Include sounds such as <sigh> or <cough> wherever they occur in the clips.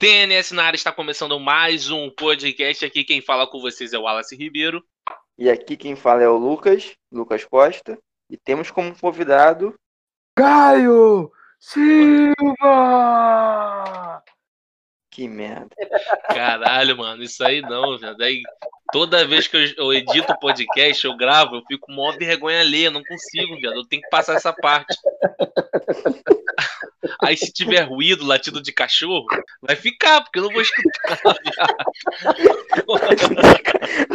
TNS na área está começando mais um podcast. Aqui quem fala com vocês é o Wallace Ribeiro. E aqui quem fala é o Lucas, Lucas Costa. E temos como convidado. Caio Silva! Que merda. Caralho, mano, isso aí não, velho. Daí, toda vez que eu, eu edito podcast, eu gravo, eu fico com maior vergonha alheia, não consigo, viado. Eu tenho que passar essa parte. Aí se tiver ruído, latido de cachorro, vai ficar, porque eu não vou escutar, viado.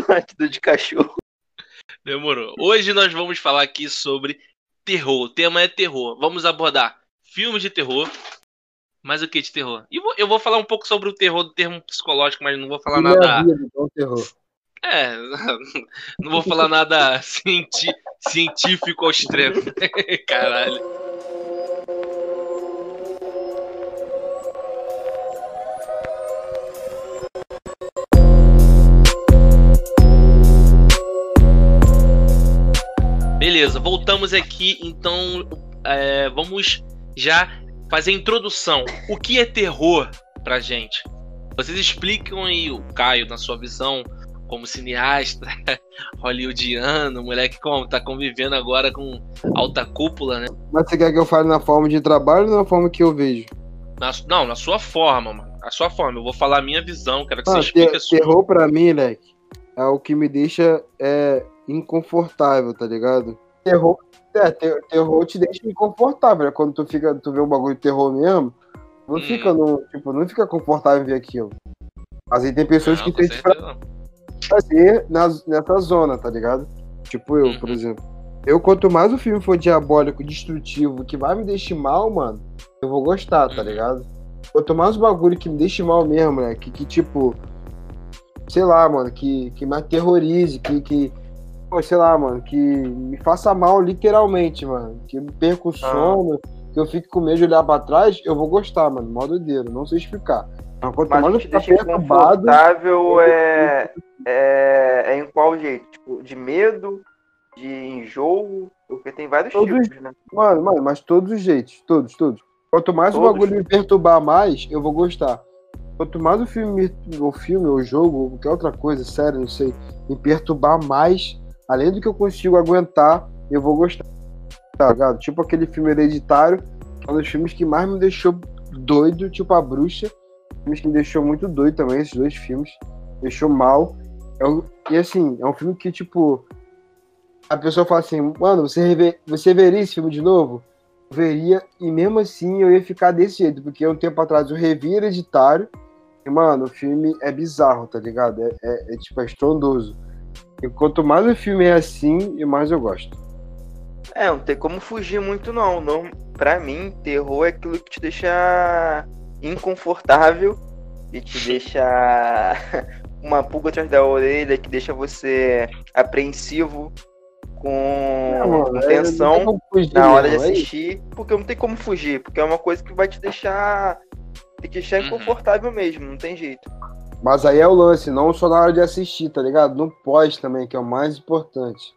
Latido de cachorro. Demorou. Hoje nós vamos falar aqui sobre terror. O tema é terror. Vamos abordar filmes de terror. Mas o que de terror? E vou- eu vou falar um pouco sobre o terror do termo psicológico, mas não vou falar Minha nada. vida, então, terror. É, <laughs> não vou falar nada cienti- científico ao extremo. <laughs> Caralho. Beleza, voltamos aqui, então é, vamos já fazer a introdução. O que é terror pra gente? Vocês explicam aí, o Caio, na sua visão, como cineasta, <laughs> hollywoodiano, moleque como tá convivendo agora com alta cúpula, né? Mas você quer que eu fale na forma de trabalho ou na forma que eu vejo? Na- não, na sua forma, mano. A sua forma. Eu vou falar a minha visão, quero que você Ah, explique ter- a sua. terror pra mim, leque, é o que me deixa é, inconfortável, tá ligado? Terror, é, ter- terror te deixa inconfortável, né? Quando tu, fica, tu vê um bagulho de terror mesmo, não Hum. fica no, tipo, não fica confortável em ver aquilo. Mas aí tem pessoas Não, que com têm fazer nas, nessa zona, tá ligado? Tipo eu, por Uhum. exemplo. Eu, quanto mais o filme for diabólico, destrutivo, que vai me deixar mal, mano, eu vou gostar, tá Uhum. ligado? Quanto mais o bagulho que me deixe mal mesmo, né? Que, que tipo. Sei lá, mano, que, que me aterrorize, que, que. Pô, sei lá, mano, que me faça mal literalmente, mano. Que eu perca o sono, que eu fique com medo de olhar pra trás, eu vou gostar, mano. Mó doideiro, não sei explicar. Mas quanto Mas mais o eu ficar perturbado. é, é, é em qual jeito? Tipo, de medo, de enjoo, porque tem vários Todos- tipos, né? Mano, mano, mas todos os jeitos, todos, todos. Quanto mais o Todos? bagulho me perturbar mais, eu vou gostar. Quanto mais o filme, me- o filme, o jogo, ou qualquer outra coisa, sério, não sei, me perturbar mais, além do que eu consigo aguentar, eu vou gostar. Tá ligado? Tipo aquele filme hereditário, que é um dos filmes que mais me deixou doido, tipo A Bruxa. Filmes que me deixou muito doido também, esses dois filmes. Deixou mal. É e assim, é um filme que, tipo, a pessoa fala assim, mano, você, rever, você veria esse filme de novo? Eu veria, e mesmo assim eu ia ficar desse jeito, porque um tempo atrás eu revi Hereditário, e, mano, o filme é bizarro, tá ligado? É, é- é, tipo, é estrondoso. E quanto mais o filme é assim, e mais eu gosto. É, não tem como fugir muito, não. não. Pra mim, terror é aquilo que te deixa inconfortável e te deixa <laughs> uma pulga atrás da orelha, que deixa você apreensivo, com, com é- tensão. não fugir, na hora de não, é assistir, porque não tem como fugir, porque é uma coisa que vai te deixar te deixar Uhum. inconfortável mesmo, não tem jeito. Mas aí é o lance, não só na hora de assistir, tá ligado? No pós também, que é o mais importante.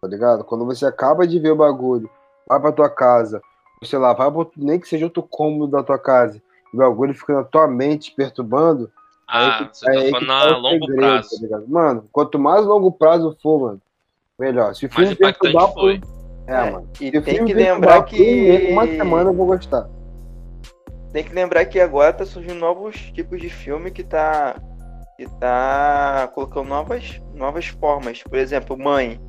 Tá ligado? Quando você acaba de ver o bagulho, vai pra tua casa, ou sei lá, vai pra, outro- nem que seja outro cômodo da tua casa, e o bagulho fica na tua mente perturbando, Ah, aí que- você tá aí que falando tá a longo segredo, prazo. tá ligado? Mano, quanto mais longo prazo for, mano, melhor. Se o Mais filme impactante perturbar foi. por... É, mano. E Se tem que lembrar que Uma semana eu vou gostar. tem que lembrar que agora tá surgindo novos tipos de filme que tá que tá colocando novas novas formas. Por exemplo, Mãe.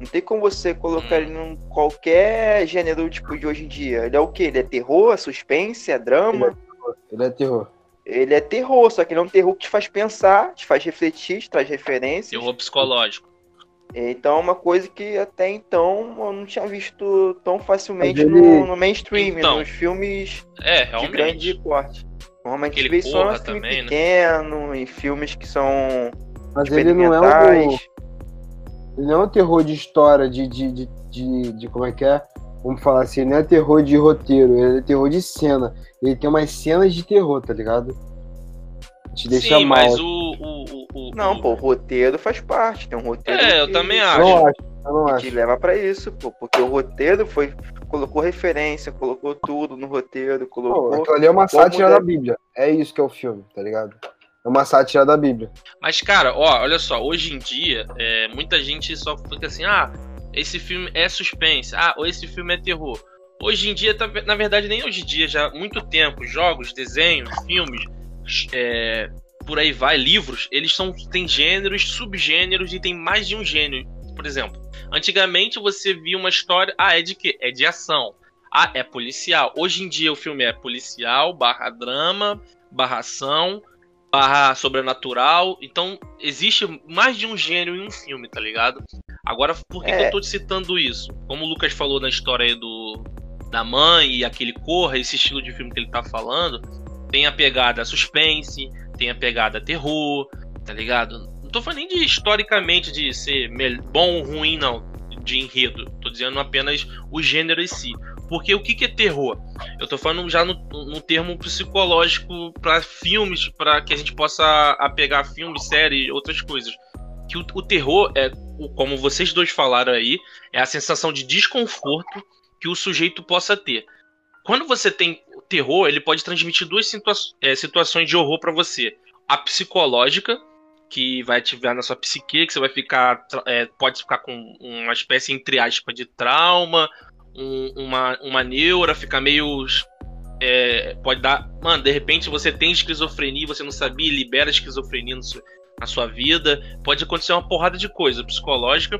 Não tem como você colocar Hum. ele em qualquer gênero tipo de hoje em dia. Ele é o quê? Ele é terror, é suspense, é drama? Ele é terror. Ele é terror, só que ele é um terror que te faz pensar, te faz refletir, te traz referências. Terror psicológico. Então é uma coisa que até então eu não tinha visto tão facilmente ele- no, no mainstream, Então, nos filmes É, de grande realmente. Normalmente Aquele vê só em filme também, né? pequeno, em filmes que são Mas ele não é um... Ele não é um terror de história, de, de, de, de, de- como é que é? Vamos falar assim, não é terror de roteiro, ele é terror de cena. Ele tem umas cenas de terror, tá ligado? Te deixa Sim, mal. mas o, o, o, o- Não, pô, o roteiro faz parte. Tem um roteiro. É, eu também acho. acho. Eu não E acho. te leva pra isso, pô. Porque o roteiro foi. Colocou referência, colocou tudo no roteiro, Pô, colocou. aquilo ali é uma sátira da Bíblia. É isso que é o filme, tá ligado? É uma sátira da Bíblia. Mas, cara, ó, olha só, hoje em dia, é, muita gente só fica assim, ah, esse filme é suspense, ah, ou esse filme é terror. Hoje em dia, tá- na verdade, nem hoje em dia, já há muito tempo, jogos, desenhos, filmes, é, por aí vai, livros, eles são tem gêneros, subgêneros e tem mais de um gênero. Por exemplo, antigamente você via uma história, ah, é de quê? É de ação. Ah, é policial. Hoje em dia o filme é policial, barra drama, barra ação, barra sobrenatural. Então, existe mais de um gênero em um filme, tá ligado? Agora, por que, que É. eu tô te citando isso? Como o Lucas falou na história aí do da mãe e aquele corra, esse estilo de filme que ele tá falando, tem a pegada suspense, tem a pegada terror, tá ligado? Tô falando nem de historicamente de ser bom ou ruim, não, de enredo. Tô dizendo apenas o gênero em si. Porque o que, que é terror? Eu tô falando já no, no termo psicológico para filmes, para que a gente possa apegar filmes, séries, outras coisas. Que o, o terror é, como vocês dois falaram aí, é a sensação de desconforto que o sujeito possa ter. Quando você tem terror, ele pode transmitir duas situa é, situações de horror para você: a psicológica, que vai ativar na sua psique, que você vai ficar, é, pode ficar com uma espécie entre aspas de trauma, um- uma, uma neura, ficar meio é, pode dar. Mano, de repente você tem esquizofrenia, você não sabia, libera esquizofrenia seu- na sua vida. Pode acontecer uma porrada de coisa psicológica.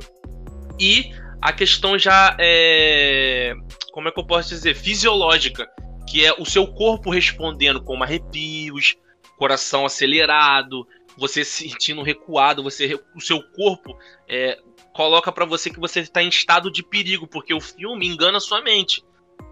E a questão já é. Como é que eu posso dizer? Fisiológica. Que é o seu corpo respondendo com arrepios, coração acelerado, você se sentindo recuado, você, o seu corpo é, coloca pra você que você está em estado de perigo, porque o filme engana sua mente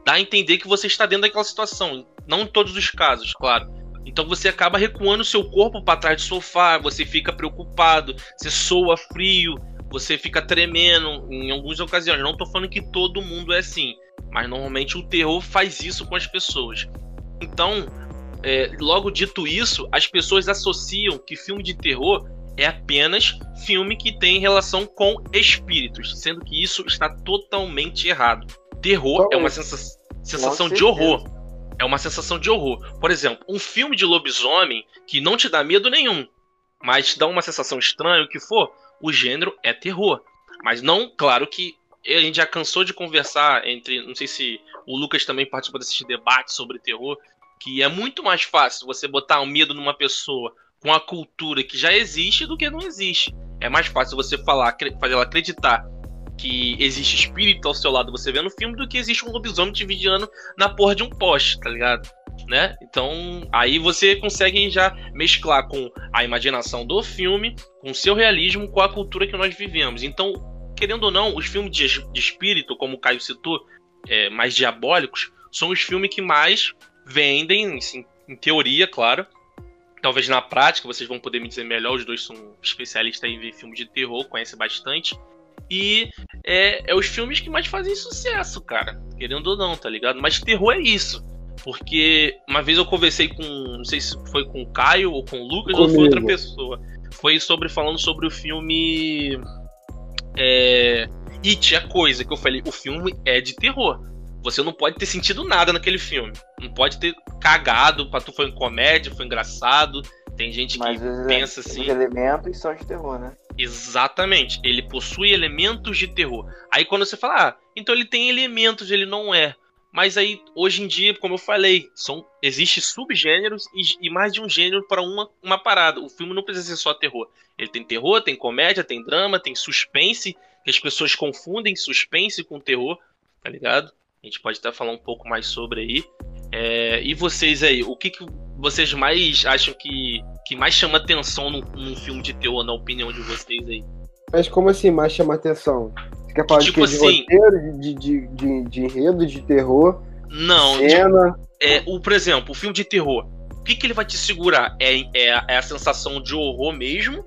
dá a entender que você está dentro daquela situação. Não em todos os casos, claro. Então você acaba recuando o seu corpo para trás do sofá, você fica preocupado, você soa frio, você fica tremendo em algumas ocasiões. Não tô falando que todo mundo é assim, mas normalmente o terror faz isso com as pessoas. Então, é, logo dito isso, as pessoas associam que filme de terror é apenas filme que tem relação com espíritos, sendo que isso está totalmente errado. Terror é uma sensa- sensação de horror. É uma sensação de horror. Por exemplo, um filme de lobisomem que não te dá medo nenhum, mas te dá uma sensação estranha, o que for, o gênero é terror. Mas não, claro que a gente já cansou de conversar entre, não sei se o Lucas também participou desses debates sobre terror, que é muito mais fácil você botar um medo numa pessoa com a cultura que já existe do que não existe. É mais fácil você falar, fazer ela acreditar que existe espírito ao seu lado você vê no filme do que existe um lobisomem te vigiando na porra de um poste, tá ligado? Né? Então, aí você consegue já mesclar com a imaginação do filme, com o seu realismo, com a cultura que nós vivemos. Então, querendo ou não, os filmes de, de espírito, como o Caio citou, é, mais diabólicos, são os filmes que mais vendem, assim, em teoria, claro. Talvez na prática vocês vão poder me dizer melhor, os dois são especialistas em ver filmes de terror, conhecem bastante. E é, é os filmes que mais fazem sucesso, cara. Querendo ou não, tá ligado? Mas terror é isso. Porque uma vez eu conversei com. Não sei se foi com o Caio ou com o Lucas ou foi outra Comigo. pessoa. Foi sobre falando sobre o filme. É. It, a coisa que eu falei, o filme é de terror. Você não pode ter sentido nada naquele filme. Não pode ter cagado, pra tu foi comédia, foi engraçado. Tem gente que Mas os, pensa os assim. elementos são de terror, né? Exatamente. Ele possui elementos de terror. Aí quando você fala, ah, então ele tem elementos, ele não é. Mas aí, hoje em dia, como eu falei, são, existe subgêneros e, e mais de um gênero para uma, uma parada. O filme não precisa ser só terror. Ele tem terror, tem comédia, tem drama, tem suspense, que as pessoas confundem suspense com terror, tá ligado? A gente pode até falar um pouco mais sobre aí. É, e vocês aí, o que, que vocês mais acham que, que mais chama atenção num, num filme de terror, na opinião de vocês aí? Mas como assim mais chama atenção? Você quer falar Tipo de, quê? de assim- roteiro, de, de, de, de enredo, de terror, Não, cena? é, o, por exemplo, o filme de terror. O que, que ele vai te segurar? É, é, é a sensação de horror mesmo,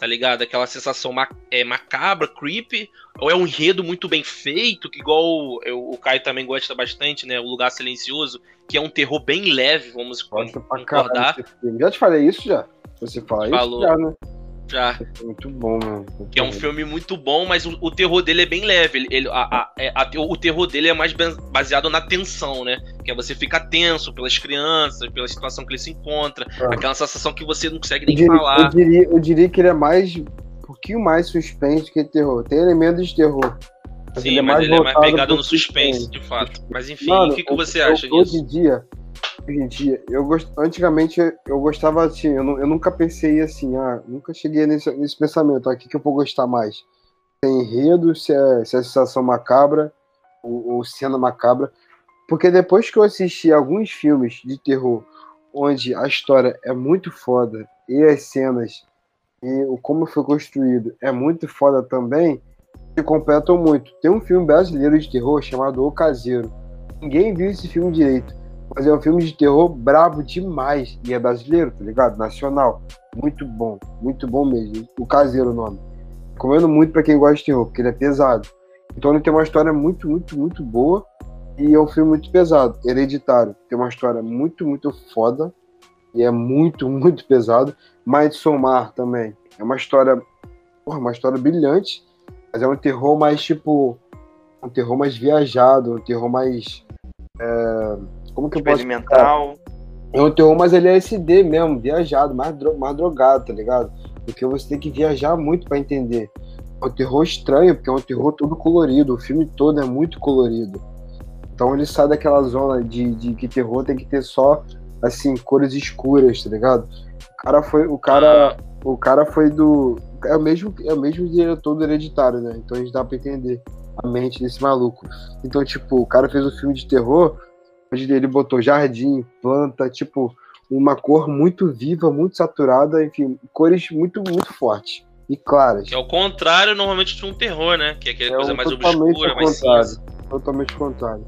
tá ligado? Aquela sensação ma é, macabra, creepy, ou é um enredo muito bem feito, que igual eu- o Caio também gosta bastante, né? O Lugar Silencioso, que é um terror bem leve, vamos pra concordar. Já te falei isso já? Você fala Falou. isso já, né? Já. Muito bom, mano. Que é um filme muito bom, mas o, o terror dele é bem leve. Ele, ele- a- a- é- a- o terror dele é mais baseado na tensão, né? Que é você ficar tenso pelas crianças, pela situação que ele se encontra, Ah. aquela sensação que você não consegue Eu nem diria, eu, falar. diria, eu diria que ele é mais. Um pouquinho mais suspense que terror. Tem elementos de terror. mas Sim, mas ele é mais pegado no suspense, de fato. Mas enfim, Mano, o que, que eu- você eu- acha Hoje disso? em dia, hoje em dia, eu gost... antigamente eu gostava assim, eu, nu- eu nunca pensei assim, ah, nunca cheguei nesse, nesse pensamento, ah, que eu vou gostar mais? Se é enredo, se é, se é sensação macabra, ou, ou cena macabra. Porque depois que eu assisti alguns filmes de terror, onde a história é muito foda, e as cenas, e o como foi construído é muito foda também, se completam muito. Tem um filme brasileiro de terror chamado O Caseiro. Ninguém viu esse filme direito. Mas é um filme de terror brabo demais. E é brasileiro, tá ligado? Nacional. Muito bom. Muito bom mesmo. O Caseiro o nome. Recomendo muito pra quem gosta de terror, porque ele é pesado. Então ele tem uma história muito, muito, muito boa. E é um filme muito pesado. Hereditário. Tem uma história muito, muito foda. E é muito, <laughs> muito pesado. Midsommar também. É uma história. Porra, uma história brilhante. Mas é um terror mais tipo. Um terror mais viajado, um terror mais. é, Como que eu posso. explicar? Experimental. É um terror mais LSD mesmo, viajado, mais, dro mais drogado, tá ligado? Porque você tem que viajar muito pra entender. É um terror estranho, porque é um terror todo colorido, o filme todo é muito colorido. Então ele sai daquela zona de, de que terror tem que ter só, assim, cores escuras, tá ligado? O cara foi, o cara, o cara foi do, é o mesmo, é o mesmo diretor do Hereditário, né? Então a gente dá pra entender a mente desse maluco. Então, tipo, o cara fez um filme de terror, ele botou jardim, planta, tipo, uma cor muito viva, muito saturada, enfim, cores muito, muito fortes e claras. Que é o contrário normalmente de um terror, né? Que é aquela É coisa o mais totalmente obscura, mais contrário. cinza. Totalmente contrário.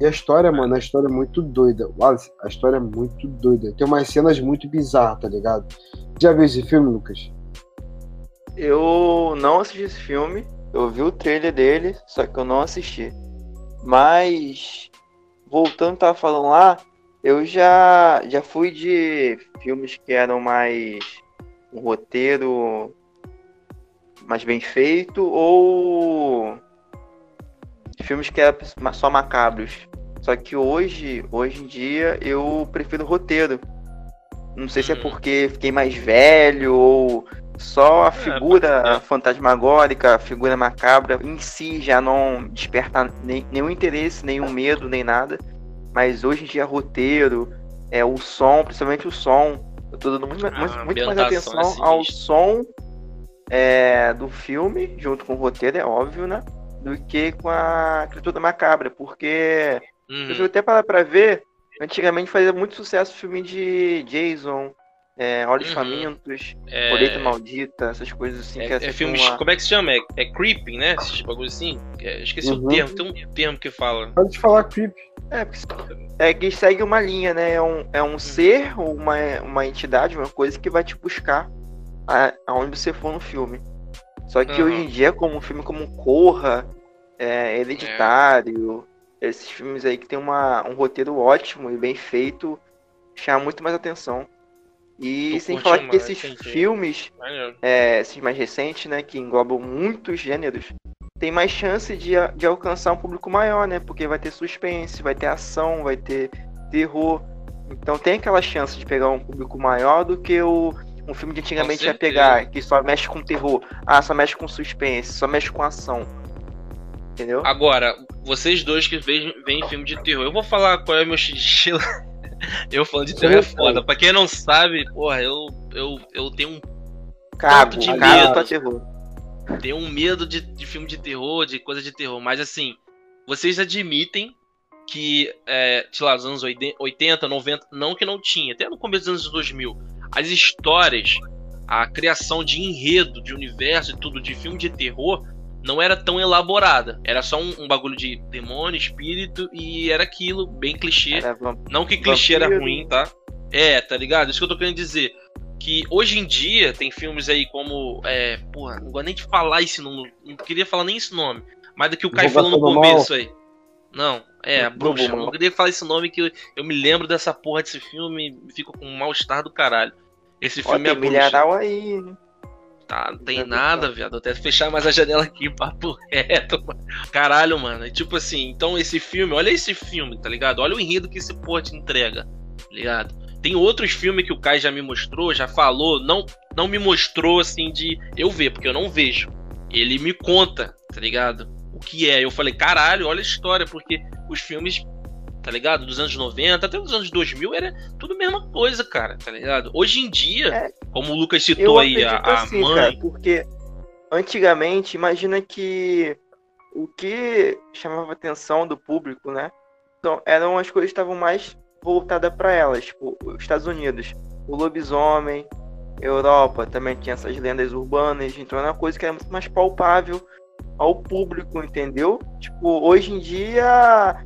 E a história, mano, a história é muito doida. Wallace, a história é muito doida. Tem umas cenas muito bizarras, tá ligado? Já viu esse filme, Lucas? Eu não assisti esse filme. Eu vi o trailer dele, só que eu não assisti. Mas voltando tava falando lá, eu já já fui de filmes que eram mais um roteiro mais bem feito ou filmes que eram só macabros. Só que hoje, hoje em dia, eu prefiro roteiro. Não sei se é Hum. porque fiquei mais velho ou só a figura pode ser. fantasmagórica, a figura macabra em si já não desperta nem- nenhum interesse, nenhum medo, nem nada. Mas hoje em dia, roteiro, é o som, principalmente o som. Eu tô dando muito, Ah, muito, mais atenção é ao som é, do filme, junto com o roteiro, é óbvio, né? Do que com a criatura macabra, porque Uhum. eu até parar pra ver, antigamente fazia muito sucesso o filme de Jason, é, Olhos Uhum. Famintos, É, Colheita Maldita, essas coisas assim. é, que é, é filmes. uma- Como é que se chama? É, é creeping, né? Esses bagulho assim? É, esqueci Uhum. o termo, tem um termo que fala. Pode te falar creep. É, porque é que segue uma linha, né? É um, é um ser ou uma, uma entidade, uma coisa que vai te buscar a- aonde você for no filme. Só que Aham. hoje em dia, como um filme como Corra, é, Hereditário, esses filmes aí que tem uma, um roteiro ótimo e bem feito, chama muito mais atenção. E Tu sem falar que esses entendi. filmes é, esses mais recentes, né, que englobam muitos gêneros, tem mais chance de, de alcançar um público maior, né? Porque vai ter suspense, vai ter ação, vai ter terror. Então tem aquela chance de pegar um público maior do que o, um filme de antigamente ia pegar, que só mexe com terror. Ah, só mexe com suspense, só mexe com ação. Entendeu? Agora, vocês dois que veem, veem filme de terror, eu vou falar qual é o meu estilo. <laughs> eu falando de terror é foda. Pra quem não sabe, porra, eu, eu, eu tenho um Cago, de medo. pra terror. tenho um medo de, de filme de terror, de coisa de terror, mas assim, vocês admitem que, é, sei lá, nos anos 80, 90, não que não tinha, até no começo dos anos 2000, as histórias, a criação de enredo, de universo e tudo de filme de terror não era tão elaborada. Era só um, um bagulho de demônio, espírito e era aquilo, bem clichê. Era Não que clichê era Vampiro. ruim, tá? É, tá ligado? Isso que eu tô querendo dizer. Que hoje em dia tem filmes aí como. É, porra, não gosto nem de falar esse nome. Não queria falar nem esse nome. Mas do que o Caio falou no começo aí. Não, é, bruxa. mal. Não queria falar esse nome que eu, eu me lembro dessa porra desse filme e fico com um mal-estar do caralho. Esse Ó, filme é a tem bruxa. milharal aí, né? Tá, não tem nada, viado. Até fechar mais a janela aqui, papo <laughs> reto. Mano. Caralho, mano. Tipo assim, então esse filme, olha esse filme, tá ligado? Olha o enredo que esse porra te entrega, tá ligado? Tem outros filmes que o Kai já me mostrou, já falou, não, não me mostrou assim de eu ver, porque eu não vejo. Ele me conta, tá ligado? O que é. Eu falei, caralho, olha a história, porque os filmes tá ligado? Dos anos 90 até os anos 2000 era tudo a mesma coisa, cara, tá ligado? Hoje em dia, é, como o Lucas citou aí, a, a assim, mãe. Cara, porque antigamente, imagina que o que chamava a atenção do público, né? Então, eram as coisas que estavam mais voltadas para elas, tipo, os Estados Unidos, o lobisomem, Europa também tinha essas lendas urbanas, então era uma coisa que era muito mais palpável ao público, entendeu? Tipo, hoje em dia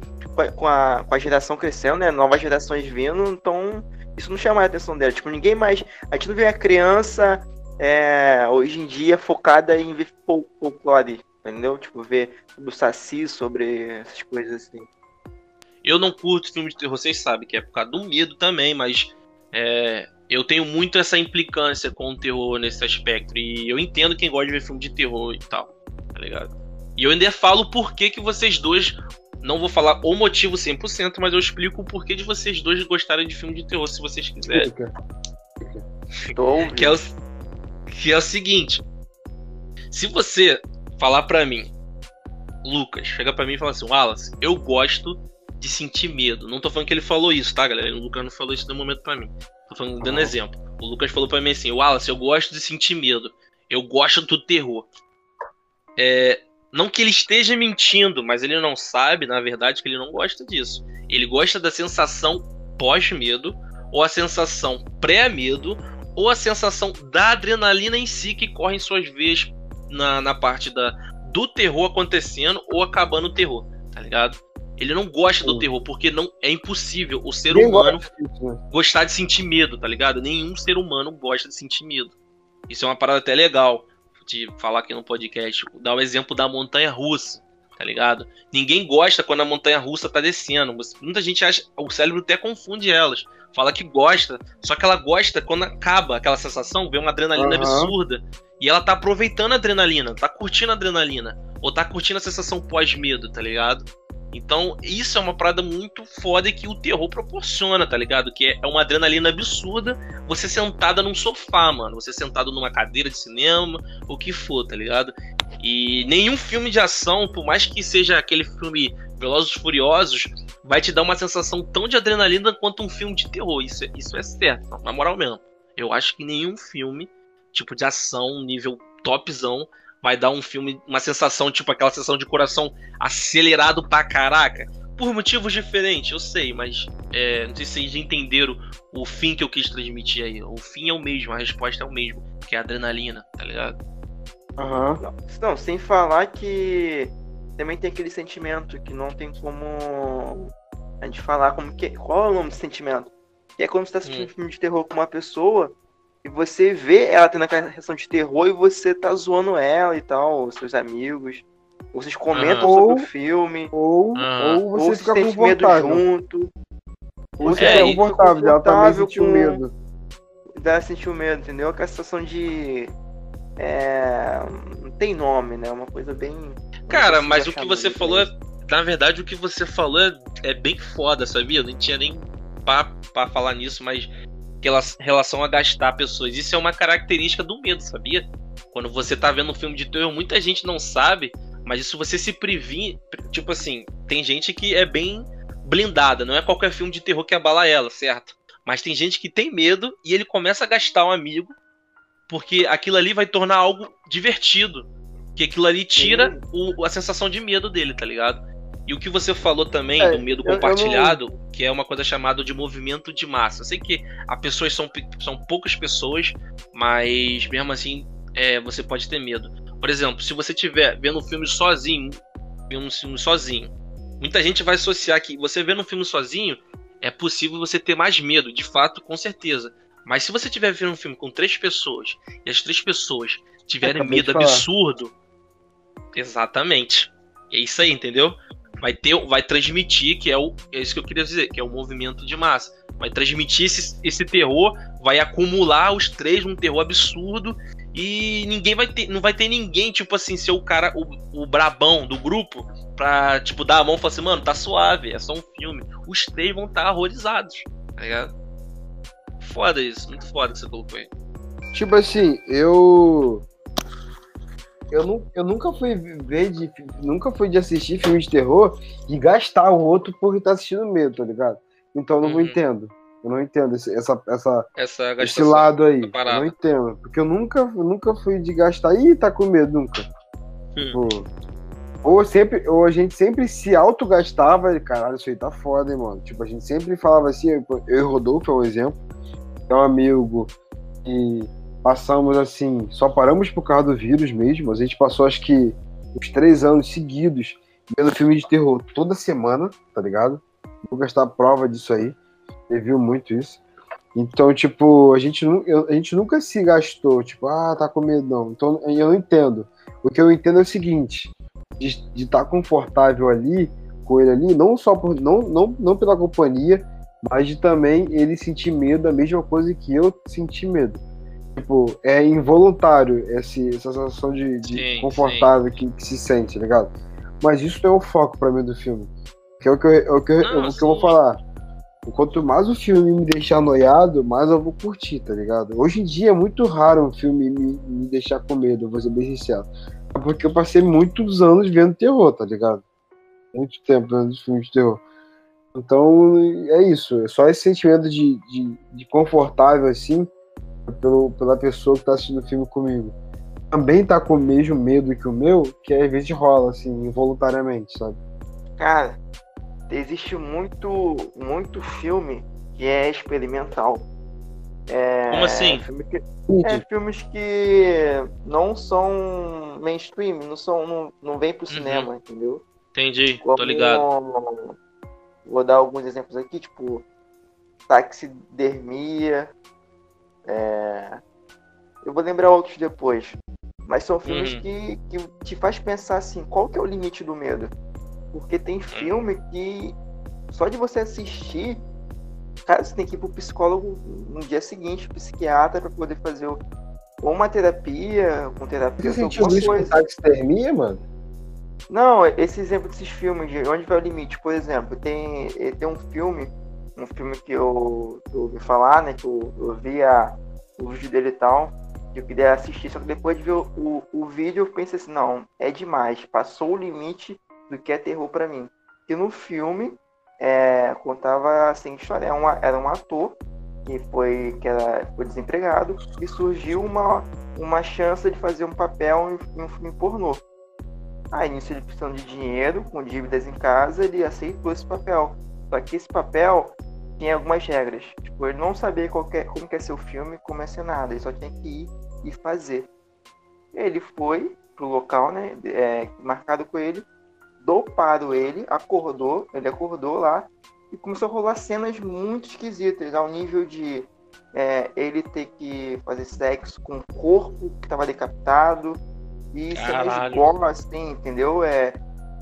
com a, com a geração crescendo, né? Novas gerações vindo, então isso não chama a atenção dela. Tipo, ninguém mais. A gente não vê a criança é, hoje em dia focada em ver folclore, entendeu? Tipo, ver sobre o Saci, sobre essas coisas assim. Eu não curto filme de terror, vocês sabem que é por causa do medo também, mas é, eu tenho muito essa implicância com o terror nesse aspecto. E eu entendo quem gosta de ver filme de terror e tal, tá ligado? E eu ainda falo por que, que vocês dois não vou falar o motivo 100%, mas eu explico o porquê de vocês dois gostarem de filme de terror, se vocês quiserem. <laughs> que, é o, que é o seguinte: se você falar para mim, Lucas, chega para mim e fala assim, Wallace, eu gosto de sentir medo. Não tô falando que ele falou isso, tá, galera? O Lucas não falou isso no momento para mim. Tô falando, dando exemplo. O Lucas falou para mim assim, Wallace, eu gosto de sentir medo. Eu gosto do terror. É, não que ele esteja mentindo, mas ele não sabe, na verdade, que ele não gosta disso. Ele gosta da sensação pós-medo, ou a sensação pré-medo, ou a sensação da adrenalina em si que corre em suas veias na, na parte da, do terror acontecendo ou acabando o terror, tá ligado? Ele não gosta do terror, porque não é impossível o ser humano né? gostar de sentir medo, tá ligado? Nenhum ser humano gosta de sentir medo. Isso é uma parada até legal de falar aqui no podcast, dar o exemplo da montanha russa, tá ligado? Ninguém gosta quando a montanha russa tá descendo. Muita gente acha, o cérebro até confunde elas. Fala que gosta, só que ela gosta quando acaba aquela sensação, vê uma adrenalina uhum. absurda. E ela tá aproveitando a adrenalina, tá curtindo a adrenalina. Ou tá curtindo a sensação pós-medo, tá ligado? Então, isso é uma parada muito foda que o terror proporciona, tá ligado? Que é uma adrenalina absurda, você sentada num sofá, mano. Você sentado numa cadeira de cinema, o que for, tá ligado? E nenhum filme de ação, por mais que seja aquele filme Velozes Furiosos, vai te dar uma sensação tão de adrenalina quanto um filme de terror. Isso é, isso é certo, na moral mesmo. Eu acho que nenhum filme, tipo de ação, nível topzão, vai dar um filme, uma sensação, tipo aquela sensação de coração acelerado pra caraca. Por motivos diferentes, eu sei, mas é, não sei se vocês entenderam o fim que eu quis transmitir aí. O fim é o mesmo, a resposta é o mesmo, que é a adrenalina, tá ligado? Aham. Uhum. Não, não, sem falar que também tem aquele sentimento que não tem como a gente falar como que. Qual é o nome desse sentimento? Que é quando você tá assistindo hum. um filme de terror com uma pessoa e você vê ela tendo aquela reação de terror e você tá zoando ela e tal, seus amigos. Vocês comentam sobre o filme. Ou, ou você ou fica sente medo junto. Ou você é, fica confortável, ela também sentiu com... medo. Ela sentiu medo, entendeu? Aquela sensação de. É... Não tem nome, né? Uma coisa bem. Cara, mas o que você falou é. Na verdade, o que você falou é, é bem foda, sabia? Eu não tinha nem pra, pra falar nisso, mas relação a gastar pessoas. Isso é uma característica do medo, sabia? Quando você tá vendo um filme de terror, muita gente não sabe, mas isso você se previne. Tipo assim, tem gente que é bem blindada, não é qualquer filme de terror que abala ela, certo? Mas tem gente que tem medo e ele começa a gastar um amigo porque aquilo ali vai tornar algo divertido. Que aquilo ali tira o, a sensação de medo dele, tá ligado? E o que você falou também é, do medo compartilhado, eu, eu não... que é uma coisa chamada de movimento de massa. Eu sei que as pessoas são, são poucas pessoas, mas mesmo assim é, você pode ter medo. Por exemplo, se você estiver vendo um filme sozinho, vendo um filme sozinho, muita gente vai associar que você vendo um filme sozinho é possível você ter mais medo, de fato, com certeza. Mas se você estiver vendo um filme com três pessoas e as três pessoas tiverem medo absurdo, exatamente. É isso aí, entendeu? Vai ter, vai transmitir, que é, o, é isso que eu queria dizer, que é o movimento de massa. Vai transmitir esse, esse terror, vai acumular os três num terror absurdo E ninguém vai ter. Não vai ter ninguém, tipo assim, ser o cara, o, o brabão do grupo, pra, tipo, dar a mão e falar assim, mano, tá suave, é só um filme. Os três vão estar tá horrorizados, tá ligado? Foda isso, muito foda que você colocou aí. Tipo assim, eu. Eu, nu, eu nunca fui ver de. Nunca fui de assistir filme de terror e gastar o outro porque tá assistindo medo, tá ligado? Então eu não uhum. entendo. Eu não entendo esse, essa, essa, essa esse lado aí. Eu não entendo. Porque eu nunca, nunca fui de gastar. Ih, tá com medo, nunca. Hum. Tipo, ou, sempre, ou a gente sempre se autogastava e caralho, isso aí tá foda, hein, mano. Tipo, a gente sempre falava assim, eu, eu e Rodolfo é um exemplo. É um amigo e passamos assim, só paramos por causa do vírus mesmo. A gente passou acho que uns três anos seguidos vendo filme de terror toda semana, tá ligado? Vou gastar prova disso aí. Ele viu muito isso. Então, tipo, a gente, a gente nunca se gastou, tipo, ah, tá com medo, não. Então, eu não entendo. O que eu entendo é o seguinte: de estar tá confortável ali, com ele ali, não só por. Não, não, não pela companhia, mas de também ele sentir medo, a mesma coisa que eu senti medo. Tipo, é involuntário esse, essa sensação de, de sim, confortável sim. Que, que, se sente, tá ligado? Mas isso não é o foco para mim do filme. Que é o que eu, é o que eu, não, o que eu vou falar. Quanto mais o filme me deixar noiado, mais eu vou curtir, tá ligado? Hoje em dia é muito raro um filme me, me deixar com medo, vou ser bem sincero. É porque eu passei muitos anos vendo terror, tá ligado? Muito tempo vendo filmes de terror. Então é isso, é só esse sentimento de, de, de confortável assim, pelo, pela pessoa que tá assistindo o filme comigo. Também tá com o mesmo medo que o meu, que às vezes rola, assim, involuntariamente, sabe? Cara, existe muito, muito filme que é experimental. É, Como assim? Filme que, é filmes que não são mainstream, não são, não, não vêm pro uhum. cinema, entendeu? Entendi, Como, tô ligado. Vou dar alguns exemplos aqui, tipo taxidermia. É, eu vou lembrar outros depois. Mas são filmes uhum. que, que te faz pensar assim, qual que é o limite do medo? Porque tem filme que só de você assistir, cara, você tem que ir pro psicólogo no dia seguinte, psiquiatra, para poder fazer ou uma terapia, com terapia, você sentiu isso coisa. com taxidermia, mano? Não, esse exemplo desses filmes, de onde vai o limite, por exemplo, tem, tem um filme, um filme que eu, eu ouvi falar, né, que eu, eu vi a, o vídeo dele e tal, que eu queria assistir, só que depois de ver o, o, o vídeo eu pensei assim, não, é demais, passou o limite do que é terror para mim. E no filme é, contava assim história, era, uma, era um ator que foi que era, foi desempregado e surgiu uma, uma chance de fazer um papel em, em um filme pornô. Aí, nisso, ele precisando de dinheiro, com dívidas em casa, ele aceitou esse papel. Só que esse papel tinha algumas regras. Tipo, ele não sabia qualquer, como que é ser o filme, como é ser nada. Ele só tinha que ir e fazer. Ele foi pro local, né, é, marcado com ele, doparam ele, acordou, ele acordou lá e começou a rolar cenas muito esquisitas, ao nível de é, ele ter que fazer sexo com o corpo que estava decapitado, e cenas de goma, assim, entendeu? É,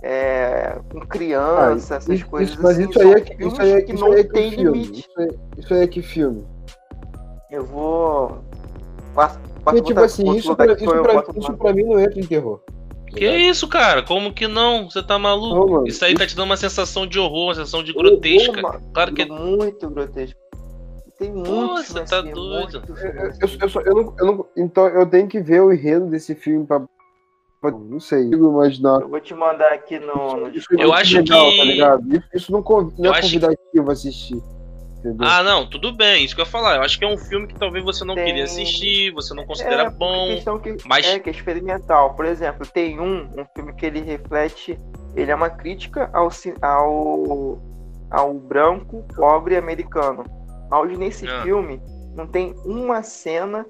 é, com criança, ah, essas isso, coisas isso, mas assim. Isso aí é que, isso aí é, que não é que tem filme. limite. Isso aí, isso aí é que filme. Eu vou. Passo, passo tipo assim, isso pra, isso, pra, isso pra mim não entra em terror. Que isso, cara? Como que não? Você tá maluco? Não, isso aí tá te dando uma sensação de horror, uma sensação de grotesca. claro que muito grotesco. Tem muito. Nossa, tá assim, doido. Eu, eu, eu, eu, não, eu não, então eu tenho que ver o enredo desse filme pra não sei, eu imaginar. Eu vou te mandar aqui no. isso, eu acho legal, que. Tá ligado? Isso, isso não, não é convidativo que... assistir. Entendeu? Ah, não, tudo bem, isso que eu ia falar. Eu acho que é um filme que talvez você não tem... queria assistir, você não considera é, bom. Que, mas... É, que é experimental. Por exemplo, tem um, um filme que ele reflete. Ele é uma crítica ao, ao, ao branco pobre americano. Onde nesse ah. filme não tem uma cena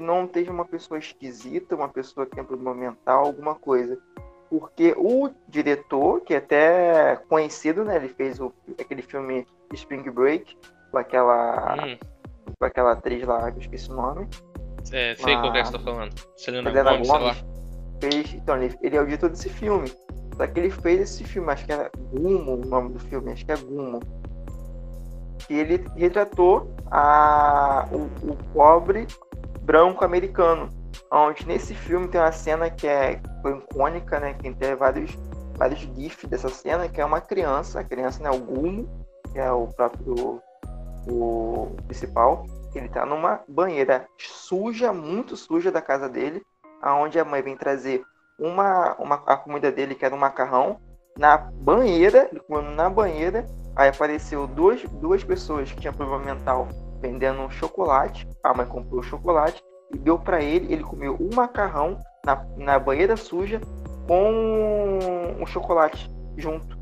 que não esteja uma pessoa esquisita, uma pessoa que tem problema mental, alguma coisa. Porque o diretor, que é até conhecido, né? Ele fez o, aquele filme Spring Break, com aquela. Hum. com aquela atriz lá, que eu esqueci o nome. É, sei qual é que você tá falando. Selena Gomes, Gomes fez, então, ele, ele é o diretor desse filme. Só que ele fez esse filme, acho que era Gumo o nome do filme, acho que é Gumo. E ele retratou a, o, o pobre branco americano. onde nesse filme tem uma cena que é icônica, né? Que tem vários, vários gifs dessa cena, que é uma criança, a criança, né? O Gumo, que é o próprio o principal, ele tá numa banheira suja, muito suja da casa dele, aonde a mãe vem trazer uma, uma a comida dele, que era um macarrão, na banheira, ele comendo na banheira, aí apareceu duas, duas pessoas que tinham problema mental vendendo um chocolate, a mãe comprou o chocolate e deu para ele, ele comeu um macarrão na, na banheira suja com um chocolate junto.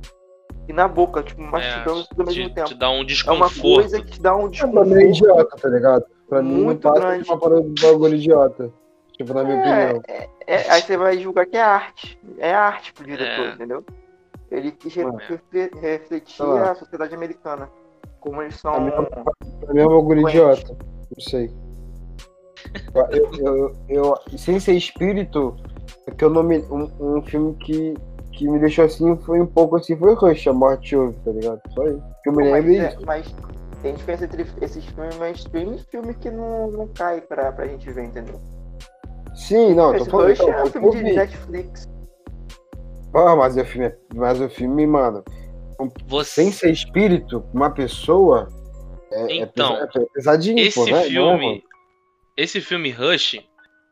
E na boca, tipo, mastigando é, tudo ao mesmo te, tempo. Te dá um desconforto. É uma coisa que te dá um É desconforto. meio idiota, tá ligado? Pra mim, Muito não passa grande. de uma parada de bagulho idiota. Tipo, na minha É, opinião. é, é, aí você vai julgar que é arte. É arte pro diretor, É. entendeu? Ele quis re- É. refle- refletir a sociedade americana. Como eles são. Pra mim é um bagulho idiota. Não sei. Eu, eu, eu, sem ser espírito, é que eu não me, um, um filme que, que me deixou assim foi um pouco assim, foi Rush, a morte Ove, tá ligado? Só isso. Que eu me mas, lembro é- disso. mas tem diferença entre esses filmes mainstream e filme que não, não cai pra, pra gente ver, entendeu? Sim, não, tô falando. Rush Então, é um filme de. Netflix. Ah, mas o filme, é- mas o filme, mano, Você, sem ser espírito, uma pessoa. É, é Então, é pesadinho, esse pô, né? É, filme, esse filme Rush,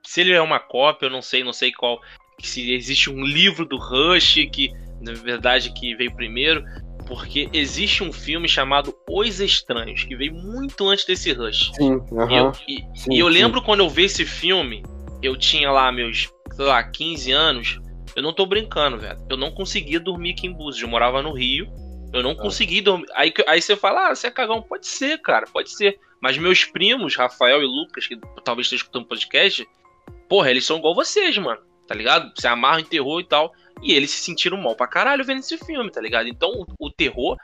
se ele é uma cópia, eu não sei, não sei qual, se existe um livro do Rush que na verdade que veio primeiro, porque existe um filme chamado Os Estranhos que veio muito antes desse Rush. Sim, E aham. eu, e- sim, e eu sim. lembro quando eu vi esse filme, eu tinha lá meus, sei lá, 15 anos. Eu não tô brincando, velho. Eu não conseguia dormir aqui em Búzios. Eu morava no Rio. Eu não Ah. consegui dormir. Aí, aí você fala, ah, você é cagão. Pode ser, cara, pode ser. Mas meus primos, Rafael e Lucas, que talvez estejam escutando o podcast, porra, eles são igual vocês, mano. Tá ligado? Se amarram em terror e tal. E eles se sentiram mal pra caralho vendo esse filme, tá ligado? Então o, o terror,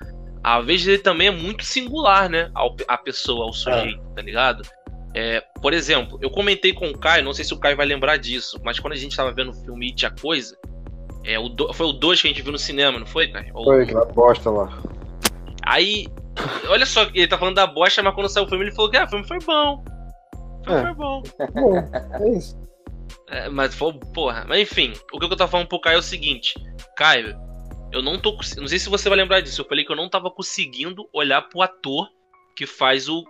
a vez dele também é muito singular, né? Ao, a pessoa, ao sujeito, tá ligado? É, por exemplo, eu comentei com o Caio, não sei se o Caio vai lembrar disso, mas quando a gente tava vendo o filme It a Coisa, é, o do- foi o 2 que a gente viu no cinema, não foi, Caio? Ou- Foi aquela bosta lá. Aí, olha só, ele tá falando da bosta, mas quando saiu o filme ele falou que ah, o filme foi bom. O filme É. foi bom. Bom, é isso. É, mas foi, porra. Mas enfim, o que eu tava falando pro Caio é o seguinte: Caio, eu não tô. Não sei se você vai lembrar disso. Eu falei que eu não tava conseguindo olhar pro ator que faz o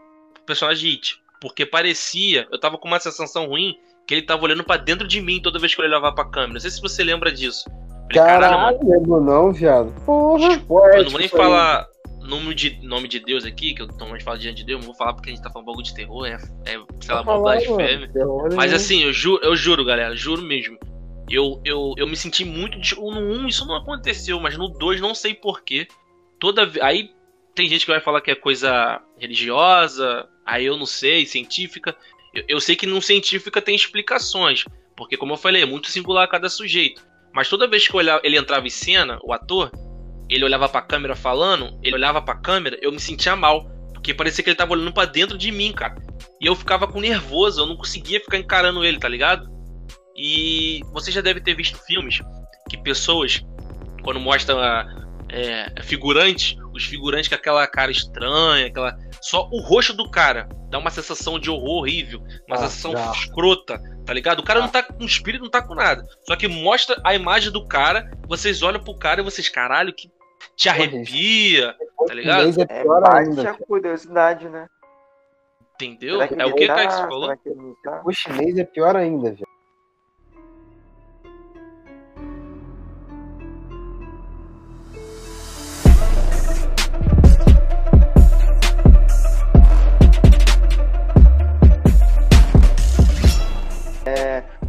personagem It. Porque parecia, eu tava com uma sensação ruim que ele tava olhando pra dentro de mim toda vez que eu olhava pra câmera. Não sei se você lembra disso. Caralho, lembro não, viado. Porra, pô, Eu não vou nem falar nome de, nome de Deus aqui, que eu normalmente falo diante de Deus, não vou falar porque a gente tá falando bagulho de terror, é, é sei lá, uma blasfêmia. Mas assim, eu juro, eu juro, galera, juro mesmo. Eu, eu, eu me senti muito. de- No 1 isso não aconteceu, mas no 2 não sei porquê. Toda Aí tem gente que vai falar que é coisa religiosa, aí eu não sei, científica. Eu, eu sei que no científica tem explicações, porque como eu falei, é muito singular cada sujeito. Mas toda vez que olhava, ele entrava em cena, o ator, ele olhava pra câmera falando, ele olhava pra câmera, eu me sentia mal. Porque parecia que ele tava olhando pra dentro de mim, cara. E eu ficava com nervoso, eu não conseguia ficar encarando ele, tá ligado? E você já deve ter visto filmes que pessoas, quando mostram a, é, figurantes, os figurantes com aquela cara estranha, aquela. Só o rosto do cara dá uma sensação de horror horrível, uma Ah, sensação já. escrota, tá ligado? O cara não tá com espírito, não tá com nada. Só que mostra a imagem do cara, vocês olham pro cara e vocês, caralho, que te arrepia, tá ligado? Chinês é É bate ainda. a curiosidade, né? entendeu? É o que, tá? cara, que você falou? Tá? O chinês é pior ainda, velho.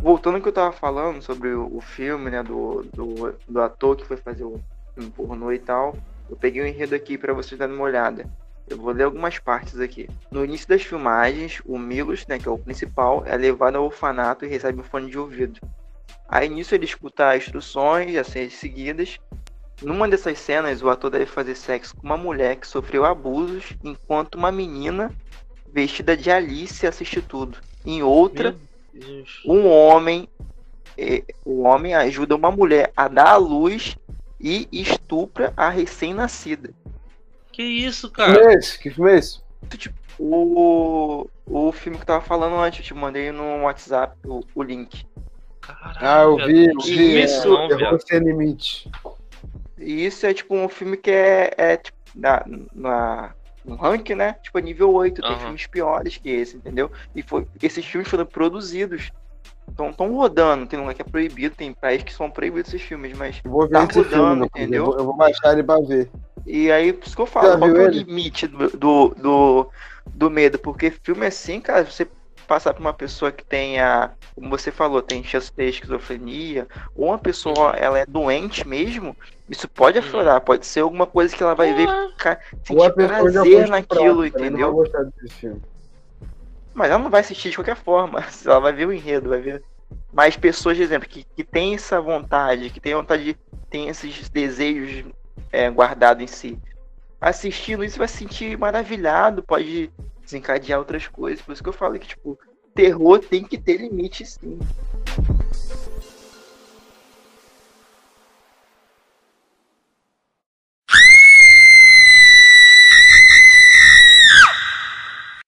Voltando ao que eu tava falando sobre o, o filme, né, do, do, do ator que foi fazer o filme pornô e tal, eu peguei um enredo aqui pra vocês darem uma olhada. Eu vou ler algumas partes aqui. No início das filmagens, o Milos, né, que é o principal, é levado ao orfanato e recebe um fone de ouvido. Aí nisso ele escuta instruções a serem seguidas. Numa dessas cenas, o ator deve fazer sexo com uma mulher que sofreu abusos, enquanto uma menina vestida de Alice assiste tudo. Em outra, Meu Deus. um homem o homem ajuda uma mulher a dar à luz e estupra a recém-nascida. Que isso, Que cara? filme é esse? Que filme é esse? Tipo, o, o filme que eu tava falando antes, eu te mandei no WhatsApp o, o link. Caralho, Ah, eu vi, eu vi. vi é, isso não, Terror. Sem Limite. Isso é tipo um filme que é, é tipo, na, na, no ranking, né? Tipo, é nível 8, tem Aham. filmes piores que esse, entendeu? E foi, esses filmes foram produzidos. Estão rodando, tem lugar que é proibido, tem países que são proibidos esses filmes, mas. Eu vou ver Tá esse filme, rodando, Lucas. entendeu? Eu vou, eu vou baixar ele pra ver. E aí, por isso que eu Já falo, qual é o limite do, do, do, do medo? Porque filme assim, cara, você passar pra uma pessoa que tenha, como você falou, tem chance de ter esquizofrenia, ou uma pessoa, ela é doente mesmo, isso pode Uhum. aflorar, pode ser alguma coisa que ela vai ver, Ou a sentir prazer naquilo, estuprada, também entendeu? Não vai gostar desse filme. Mas ela não vai assistir de qualquer forma. <laughs> Ela vai ver o enredo, vai ver. Mas pessoas, por exemplo, que, que tem essa vontade, que tem vontade de. tem esses desejos é, guardados em si. Assistindo isso vai se sentir maravilhado, pode desencadear outras coisas. Por isso que eu falo que, tipo, terror tem que ter limite sim.